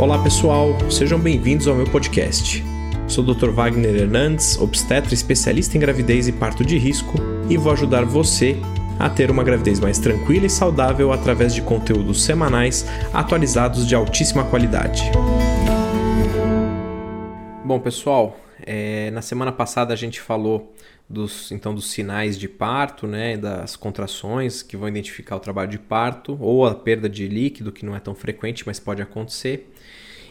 Olá pessoal, sejam bem-vindos ao meu podcast. Sou o Dr. Wagner Hernandes, obstetra especialista em gravidez e parto de risco, e vou ajudar você a ter uma gravidez mais tranquila e saudável através de conteúdos semanais atualizados de altíssima qualidade. Bom, pessoal, é, na semana passada a gente falou dos, então, dos sinais de parto, né, das contrações que vão identificar o trabalho de parto ou a perda de líquido, que não é tão frequente, mas pode acontecer.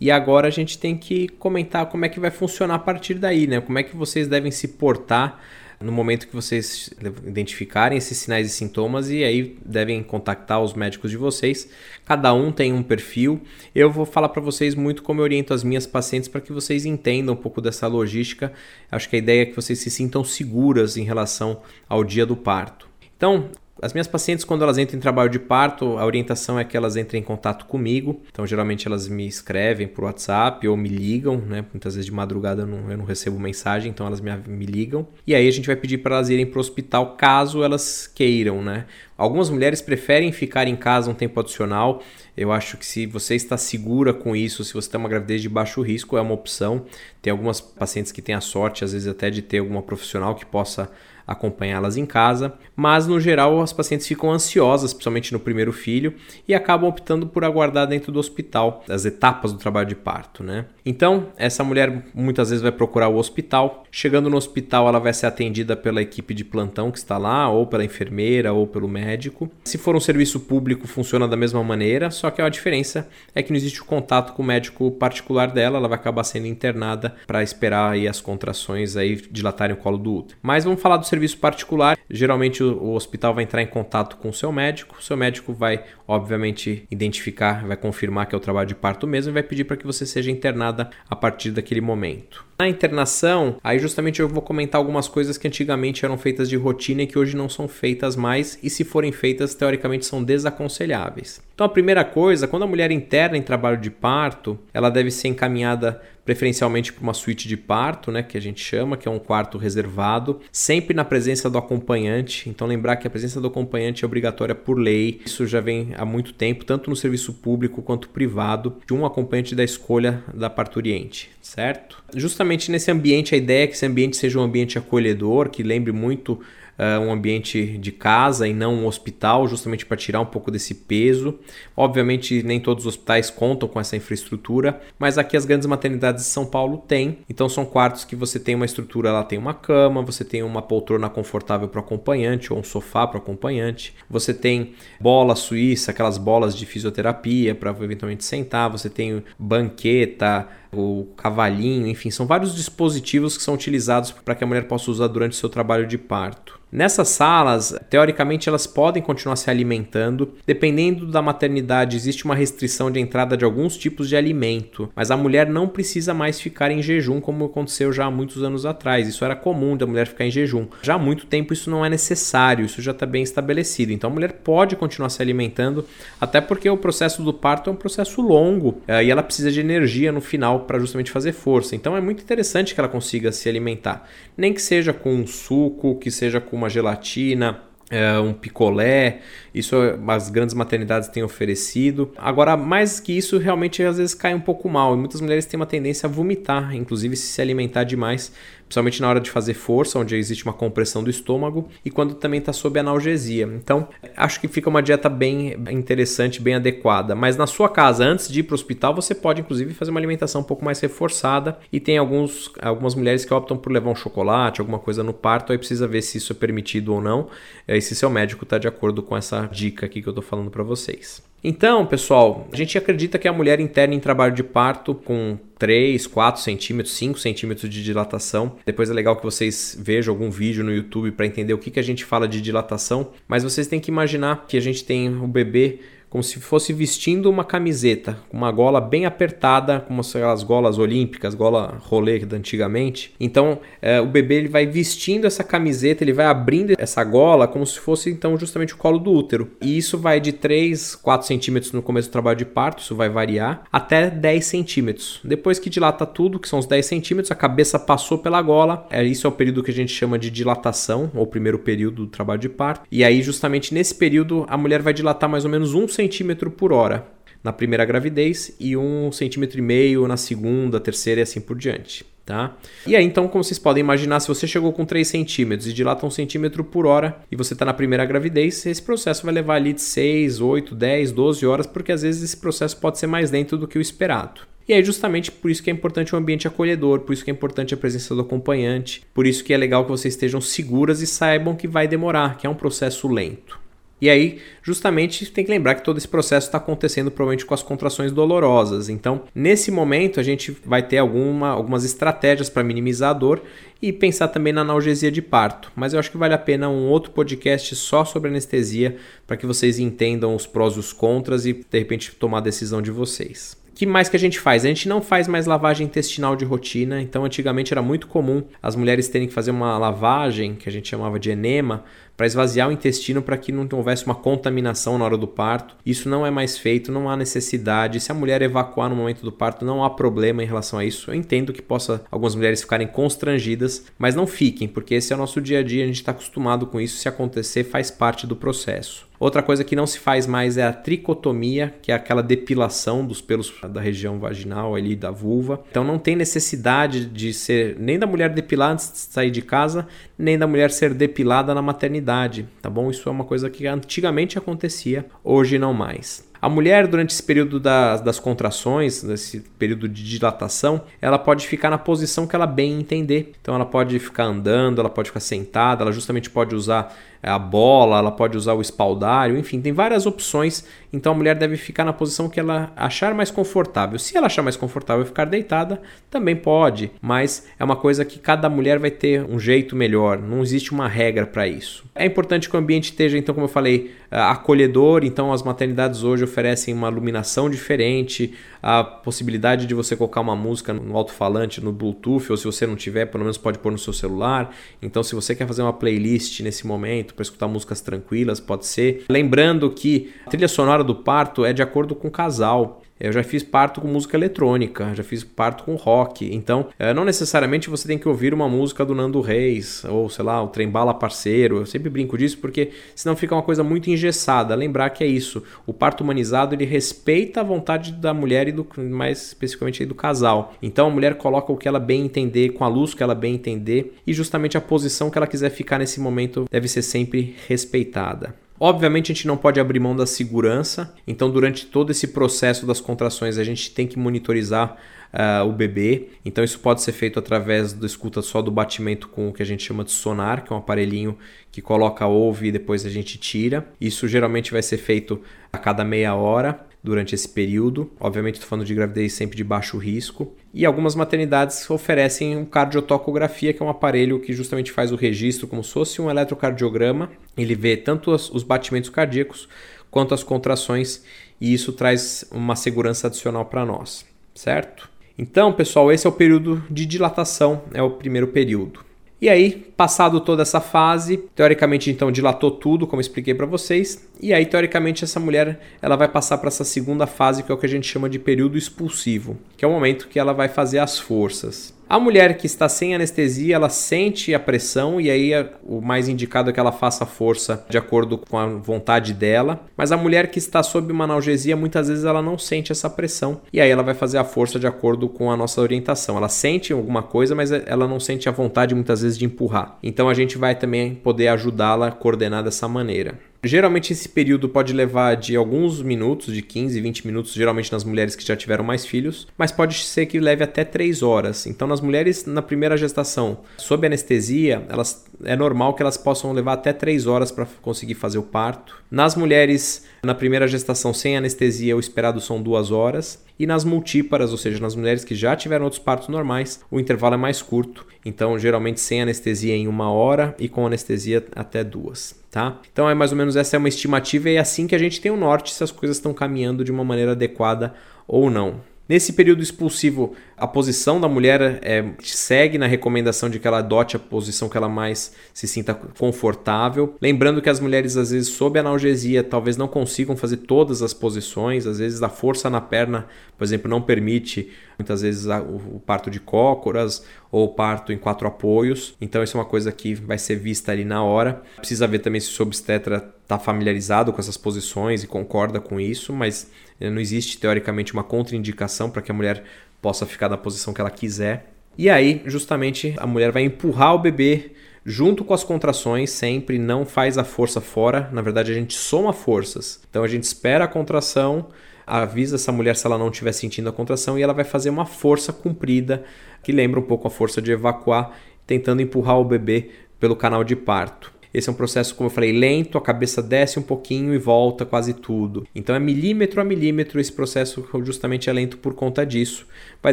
E agora a gente tem que comentar como é que vai funcionar a partir daí, né? Como é que vocês devem se portar no momento que vocês identificarem esses sinais e sintomas e aí devem contactar os médicos de vocês. Cada um tem um perfil. Eu vou falar para vocês muito como eu oriento as minhas pacientes para que vocês entendam um pouco dessa logística. Acho que a ideia é que vocês se sintam seguras em relação ao dia do parto. Então, as minhas pacientes, quando elas entram em trabalho de parto, a orientação é que elas entrem em contato comigo. Então, geralmente, elas me escrevem por WhatsApp ou me ligam, né? Muitas vezes de madrugada eu não, eu não recebo mensagem, então elas me, me ligam. E aí a gente vai pedir para elas irem para o hospital caso elas queiram, né? Algumas mulheres preferem ficar em casa um tempo adicional. Eu acho que se você está segura com isso, se você tem uma gravidez de baixo risco, é uma opção. Tem algumas pacientes que têm a sorte, às vezes até de ter alguma profissional que possa acompanhá-las em casa, mas no geral as pacientes ficam ansiosas, principalmente no primeiro filho, e acabam optando por aguardar dentro do hospital as etapas do trabalho de parto, né? Então, essa mulher muitas vezes vai procurar o hospital. Chegando no hospital, ela vai ser atendida pela equipe de plantão que está lá, ou pela enfermeira, ou pelo médico. Se for um serviço público, funciona da mesma maneira, só que a diferença é que não existe o contato com o médico particular dela, ela vai acabar sendo internada para esperar aí as contrações aí dilatarem o colo do útero. Mas vamos falar do serviço serviço particular, geralmente o, hospital vai entrar em contato com o seu médico, o seu médico vai, obviamente, identificar, vai confirmar que é o trabalho de parto mesmo e vai pedir para que você seja internada a partir daquele momento. Na internação, aí justamente eu vou comentar algumas coisas que antigamente eram feitas de rotina e que hoje não são feitas mais, e se forem feitas, teoricamente são desaconselháveis. Então, a primeira coisa, quando a mulher interna em trabalho de parto, ela deve ser encaminhada preferencialmente para uma suíte de parto, né, que a gente chama, que é um quarto reservado, sempre na presença do acompanhante. Então lembrar que a presença do acompanhante é obrigatória por lei. Isso já vem há muito tempo, tanto no serviço público quanto privado, de um acompanhante da escolha da parturiente, certo? Justamente nesse ambiente, a ideia é que esse ambiente seja um ambiente acolhedor, que lembre muito uh, um ambiente de casa e não um hospital, justamente para tirar um pouco desse peso. Obviamente, nem todos os hospitais contam com essa infraestrutura, mas aqui as grandes maternidades de São Paulo têm. Então, são quartos que você tem uma estrutura, lá tem uma cama, você tem uma poltrona confortável para o acompanhante ou um sofá para o acompanhante, você tem bola suíça, aquelas bolas de fisioterapia para eventualmente sentar, você tem banqueta o cavalinho, enfim, são vários dispositivos que são utilizados para que a mulher possa usar durante o seu trabalho de parto. Nessas salas, teoricamente, elas podem continuar se alimentando. Dependendo da maternidade, existe uma restrição de entrada de alguns tipos de alimento, mas a mulher não precisa mais ficar em jejum, como aconteceu já há muitos anos atrás. Isso era comum da mulher ficar em jejum. Já há muito tempo isso não é necessário, isso já está bem estabelecido. Então a mulher pode continuar se alimentando, até porque o processo do parto é um processo longo eh, e ela precisa de energia no final para justamente fazer força. Então é muito interessante que ela consiga se alimentar, nem que seja com um suco, que seja com uma gelatina, é, um picolé, isso as grandes maternidades têm oferecido. Agora, mais que isso, realmente às vezes cai um pouco mal e muitas mulheres têm uma tendência a vomitar, inclusive se se alimentar demais principalmente na hora de fazer força, onde existe uma compressão do estômago, e quando também está sob analgesia. Então, acho que fica uma dieta bem interessante, bem adequada. Mas na sua casa, antes de ir para o hospital, você pode inclusive fazer uma alimentação um pouco mais reforçada. E tem alguns, algumas mulheres que optam por levar um chocolate, alguma coisa no parto, aí precisa ver se isso é permitido ou não, e se seu médico está de acordo com essa dica aqui que eu estou falando para vocês. Então, pessoal, a gente acredita que a mulher interna em trabalho de parto com 3, 4 centímetros, 5 centímetros de dilatação. Depois é legal que vocês vejam algum vídeo no YouTube para entender o que, que a gente fala de dilatação. Mas vocês têm que imaginar que a gente tem o bebê como se fosse vestindo uma camiseta, uma gola bem apertada, como aquelas golas olímpicas, gola rolê da antigamente. Então é, o bebê ele vai vestindo essa camiseta, ele vai abrindo essa gola como se fosse então justamente o colo do útero. E isso vai de 3, 4 centímetros no começo do trabalho de parto, isso vai variar, até 10 centímetros. Depois que dilata tudo, que são os 10 centímetros, a cabeça passou pela gola, é, isso é o período que a gente chama de dilatação, ou primeiro período do trabalho de parto. E aí justamente nesse período a mulher vai dilatar mais ou menos um centímetro por hora. na primeira gravidez e um centímetro e meio na segunda, terceira e assim por diante. Tá? E aí, então, como vocês podem imaginar, se você chegou com 3 centímetros e dilata 1 centímetro por hora e você está na primeira gravidez, esse processo vai levar ali de 6, 8, 10, 12 horas, porque às vezes esse processo pode ser mais lento do que o esperado. E aí, justamente por isso que é importante um ambiente acolhedor, por isso que é importante a presença do acompanhante, por isso que é legal que vocês estejam seguras e saibam que vai demorar, que é um processo lento. E aí, justamente, tem que lembrar que todo esse processo está acontecendo provavelmente com as contrações dolorosas. Então, nesse momento, a gente vai ter alguma, algumas estratégias para minimizar a dor e pensar também na analgesia de parto. Mas eu acho que vale a pena um outro podcast só sobre anestesia para que vocês entendam os prós e os contras e, de repente, tomar a decisão de vocês que mais que a gente faz? A gente não faz mais lavagem intestinal de rotina, então antigamente era muito comum as mulheres terem que fazer uma lavagem, que a gente chamava de enema, para esvaziar o intestino para que não houvesse uma contaminação na hora do parto. Isso não é mais feito, não há necessidade. Se a mulher evacuar no momento do parto, não há problema em relação a isso. Eu entendo que possa algumas mulheres ficarem constrangidas, mas não fiquem, porque esse é o nosso dia a dia, a gente está acostumado com isso. Se acontecer, faz parte do processo. Outra coisa que não se faz mais é a tricotomia, que é aquela depilação dos pelos da região vaginal ali da vulva. Então não tem necessidade de ser nem da mulher depilar antes de sair de casa, nem da mulher ser depilada na maternidade, tá bom? Isso é uma coisa que antigamente acontecia, hoje não mais. A mulher, durante esse período das, das contrações, nesse período de dilatação, ela pode ficar na posição que ela bem entender. Então, ela pode ficar andando, ela pode ficar sentada, ela justamente pode usar é, a bola, ela pode usar o espaldário, enfim, tem várias opções. Então, a mulher deve ficar na posição que ela achar mais confortável. Se ela achar mais confortável ficar deitada, também pode, mas é uma coisa que cada mulher vai ter um jeito melhor, não existe uma regra para isso. É importante que o ambiente esteja, então, como eu falei, é, acolhedor. Então, as maternidades hoje oferecem uma iluminação diferente, a possibilidade de você colocar uma música no alto-falante, no Bluetooth, ou se você não tiver, pelo menos pode pôr no seu celular. Então, se você quer fazer uma playlist nesse momento para escutar músicas tranquilas, pode ser. Lembrando que a trilha sonora do parto é de acordo com o casal. Eu já fiz parto com música eletrônica, já fiz parto com rock. Então, é, não necessariamente você tem que ouvir uma música do Nando Reis, ou sei lá, o Trem Bala Parceiro. Eu sempre brinco disso porque senão fica uma coisa muito engessada. Lembrar que é isso. O parto humanizado ele respeita a vontade da mulher e do, mais especificamente do casal. Então a mulher coloca o que ela bem entender, com a luz que ela bem entender, e justamente a posição que ela quiser ficar nesse momento deve ser sempre respeitada. Obviamente a gente não pode abrir mão da segurança, então durante todo esse processo das contrações a gente tem que monitorizar uh, o bebê. Então isso pode ser feito através da escuta só do batimento com o que a gente chama de sonar, que é um aparelhinho que coloca ouve e depois a gente tira. Isso geralmente vai ser feito a cada meia hora durante esse período. Obviamente, estou falando de gravidez sempre de baixo risco. E algumas maternidades oferecem um cardiotocografia, que é um aparelho que justamente faz o registro como se fosse um eletrocardiograma. Ele vê tanto os batimentos cardíacos quanto as contrações e isso traz uma segurança adicional para nós, certo? Então, pessoal, esse é o período de dilatação, é o primeiro período. E aí, passado toda essa fase, teoricamente então dilatou tudo, como expliquei para vocês, e aí teoricamente essa mulher ela vai passar para essa segunda fase, que é o que a gente chama de período expulsivo, que é o momento que ela vai fazer as forças. A mulher que está sem anestesia, ela sente a pressão e aí é o mais indicado é que ela faça força de acordo com a vontade dela. Mas a mulher que está sob uma analgesia, muitas vezes ela não sente essa pressão e aí ela vai fazer a força de acordo com a nossa orientação. Ela sente alguma coisa, mas ela não sente a vontade muitas vezes de empurrar. Então a gente vai também poder ajudá-la a coordenar dessa maneira. Geralmente esse período pode levar de alguns minutos, de 15, 20 minutos, geralmente nas mulheres que já tiveram mais filhos, mas pode ser que leve até 3 horas. Então nas mulheres na primeira gestação, sob anestesia, elas é normal que elas possam levar até 3 horas para conseguir fazer o parto. Nas mulheres na primeira gestação sem anestesia, o esperado são 2 horas. E nas multíparas, ou seja, nas mulheres que já tiveram outros partos normais, o intervalo é mais curto. Então, geralmente sem anestesia em uma hora e com anestesia até duas tá? Então é mais ou menos essa é uma estimativa e é assim que a gente tem o norte se as coisas estão caminhando de uma maneira adequada ou não. Nesse período expulsivo, a posição da mulher é, segue na recomendação de que ela adote a posição que ela mais se sinta confortável. Lembrando que as mulheres, às vezes, sob analgesia, talvez não consigam fazer todas as posições, às vezes a força na perna, por exemplo, não permite muitas vezes o parto de cócoras ou parto em quatro apoios. Então, isso é uma coisa que vai ser vista ali na hora. Precisa ver também se o obstetra está familiarizado com essas posições e concorda com isso, mas eh, não existe teoricamente uma contraindicação para que a mulher possa ficar na posição que ela quiser. E aí, justamente, a mulher vai empurrar o bebê junto com as contrações, sempre não faz a força fora. Na verdade, a gente soma forças. Então a gente espera a contração, avisa essa mulher se ela não estiver sentindo a contração e ela vai fazer uma força comprida que lembra um pouco a força de evacuar, tentando empurrar o bebê pelo canal de parto. Esse é um processo, como eu falei, lento, a cabeça desce um pouquinho e volta quase tudo. Então é milímetro a milímetro esse processo justamente é lento por conta disso. Vai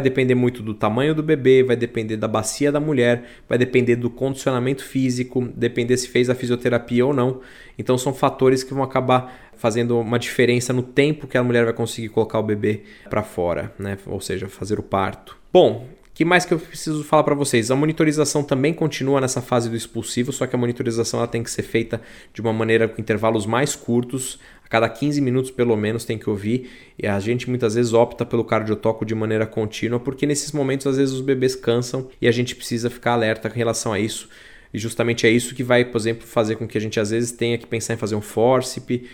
depender muito do tamanho do bebê, vai depender da bacia da mulher, vai depender do condicionamento físico, depender se fez a fisioterapia ou não. Então são fatores que vão acabar fazendo uma diferença no tempo que a mulher vai conseguir colocar o bebê para fora, né? Ou seja, fazer o parto. Bom, que mais que eu preciso falar para vocês? A monitorização também continua nessa fase do expulsivo, só que a monitorização ela tem que ser feita de uma maneira com intervalos mais curtos, a cada 15 minutos pelo menos tem que ouvir. E a gente muitas vezes opta pelo cardiotoco de maneira contínua, porque nesses momentos às vezes os bebês cansam e a gente precisa ficar alerta com relação a isso. E justamente é isso que vai, por exemplo, fazer com que a gente às vezes tenha que pensar em fazer um forcip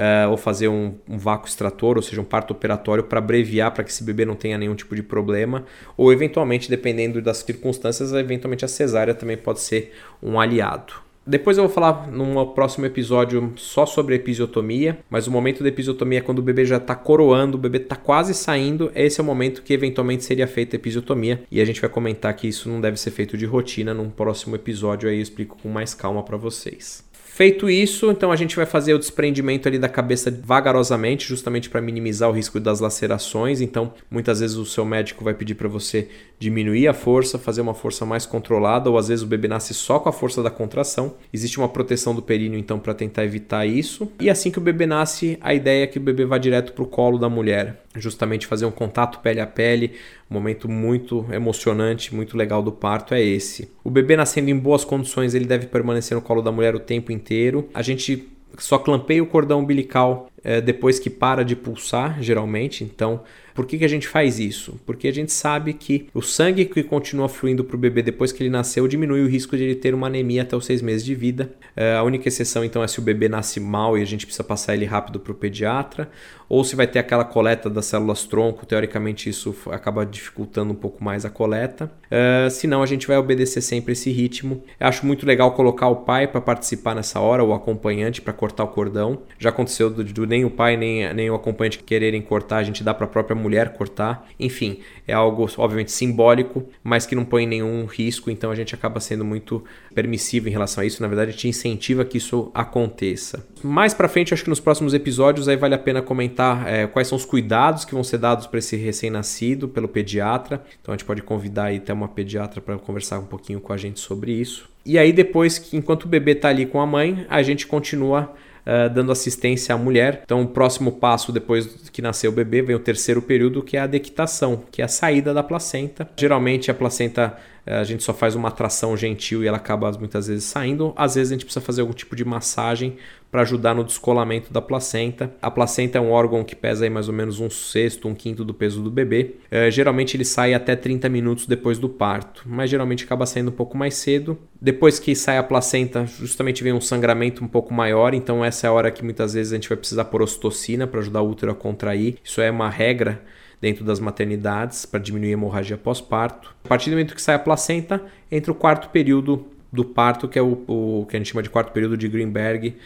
uh, ou fazer um, um, vácuo extrator, ou seja, um parto operatório para abreviar para que esse bebê não tenha nenhum tipo de problema, ou eventualmente, dependendo das circunstâncias, eventualmente a cesárea também pode ser um aliado. Depois eu vou falar num próximo episódio só sobre episiotomia, mas o momento da episiotomia é quando o bebê já está coroando, o bebê está quase saindo, esse é o momento que eventualmente seria feita a episiotomia e a gente vai comentar que isso não deve ser feito de rotina num próximo episódio, aí eu explico com mais calma para vocês. Feito isso, então a gente vai fazer o desprendimento ali da cabeça vagarosamente, justamente para minimizar o risco das lacerações. Então, muitas vezes o seu médico vai pedir para você diminuir a força, fazer uma força mais controlada, ou às vezes o bebê nasce só com a força da contração. Existe uma proteção do períneo então para tentar evitar isso. E assim que o bebê nasce, a ideia é que o bebê vá direto para o colo da mulher, justamente fazer um contato pele a pele, um momento muito emocionante, muito legal do parto é esse. O bebê nascendo em boas condições, ele deve permanecer no colo da mulher o tempo inteiro. A gente só clampeia o cordão umbilical é, depois que para de pulsar, geralmente. Então, por que, que a gente faz isso? Porque a gente sabe que o sangue que continua fluindo para o bebê depois que ele nasceu diminui o risco de ele ter uma anemia até os seis meses de vida. É, a única exceção então é se o bebê nasce mal e a gente precisa passar ele rápido para o pediatra, ou se vai ter aquela coleta das células tronco, teoricamente isso acaba dificultando um pouco mais a coleta. É, se não, a gente vai obedecer sempre esse ritmo. Eu acho muito legal colocar o pai para participar nessa hora, o acompanhante para cortar o cordão. Já aconteceu do, do, nem o pai nem, nem o acompanhante quererem cortar, a gente dá para a própria mulher mulher cortar. Enfim, é algo obviamente simbólico, mas que não põe nenhum risco, então a gente acaba sendo muito permissivo em relação a isso. Na verdade, a gente incentiva que isso aconteça. Mais para frente, acho que nos próximos episódios aí vale a pena comentar é, quais são os cuidados que vão ser dados para esse recém-nascido pelo pediatra. Então a gente pode convidar aí até uma pediatra para conversar um pouquinho com a gente sobre isso. E aí depois, enquanto o bebê está ali com a mãe, a gente continua uh, dando assistência à mulher. Então, o próximo passo depois que nasceu o bebê vem o terceiro período, que é a dequitação, que é a saída da placenta. Geralmente a placenta eh, a gente só faz uma atração gentil e ela acaba muitas vezes saindo. Às vezes a gente precisa fazer algum tipo de massagem para ajudar no descolamento da placenta. A placenta é um órgão que pesa aí mais ou menos um sexto, um quinto do peso do bebê. É, geralmente ele sai até 30 minutos depois do parto, mas geralmente acaba saindo um pouco mais cedo. Depois que sai a placenta, justamente vem um sangramento um pouco maior, então essa é a hora que muitas vezes a gente vai precisar por ocitocina para ajudar o útero a contrair. Isso é uma regra dentro das maternidades para diminuir a hemorragia pós-parto. A partir do momento que sai a placenta, entra o quarto período do parto, que é o, o que a gente chama de quarto período de Greenberg,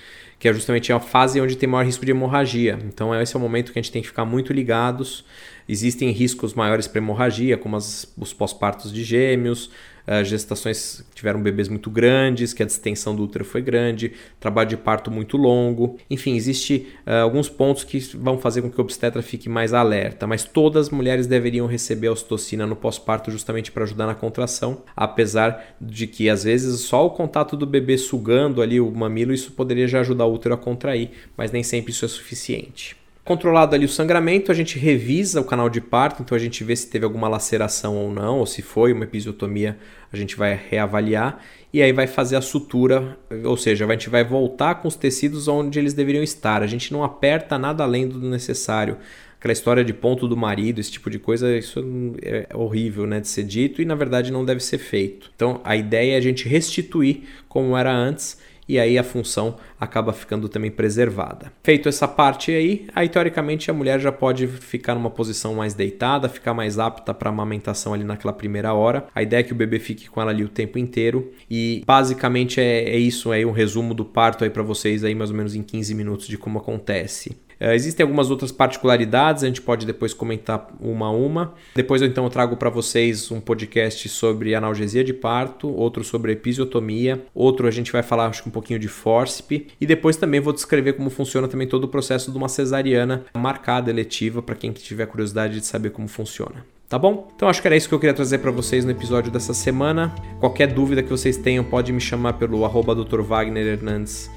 que é justamente a fase onde tem maior risco de hemorragia. Então, esse é o momento que a gente tem que ficar muito ligados. Existem riscos maiores para hemorragia, como as, os pós-partos de gêmeos, uh, gestações que tiveram bebês muito grandes, que a distensão do útero foi grande, trabalho de parto muito longo. Enfim, existe uh, alguns pontos que vão fazer com que o obstetra fique mais alerta, mas todas as mulheres deveriam receber a ocitocina no pós-parto justamente para ajudar na contração, apesar de que às vezes só o contato do bebê sugando ali o mamilo isso poderia já ajudar o útero a contrair, mas nem sempre isso é suficiente. Controlado ali o sangramento, a gente revisa o canal de parto, então a gente vê se teve alguma laceração ou não, ou se foi uma episiotomia, a gente vai reavaliar e aí vai fazer a sutura, ou seja, a gente vai voltar com os tecidos onde eles deveriam estar. A gente não aperta nada além do necessário. Aquela história de ponto do marido, esse tipo de coisa, isso é horrível né, de ser dito e na verdade não deve ser feito. Então a ideia é a gente restituir como era antes e aí a função acaba ficando também preservada. Feito essa parte aí, aí teoricamente a mulher já pode ficar numa posição mais deitada, ficar mais apta para amamentação ali naquela primeira hora. A ideia é que o bebê fique com ela ali o tempo inteiro e basicamente é, é isso aí um resumo do parto aí para vocês aí mais ou menos em 15 minutos de como acontece. Uh, existem algumas outras particularidades, a gente pode depois comentar uma a uma. Depois eu então eu trago para vocês um podcast sobre analgesia de parto, outro sobre episiotomia, outro a gente vai falar acho um pouquinho de fórceps e depois também vou descrever como funciona também todo o processo de uma cesariana marcada eletiva para quem tiver curiosidade de saber como funciona. Tá bom? Então acho que era isso que eu queria trazer para vocês no episódio dessa semana. Qualquer dúvida que vocês tenham, pode me chamar pelo arroba Dr. Wagner Hernandes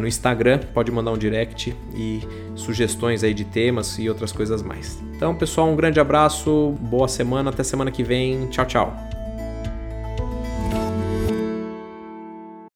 no Instagram, pode mandar um direct e sugestões aí de temas e outras coisas mais. Então, pessoal, um grande abraço, boa semana, até semana que vem. Tchau, tchau.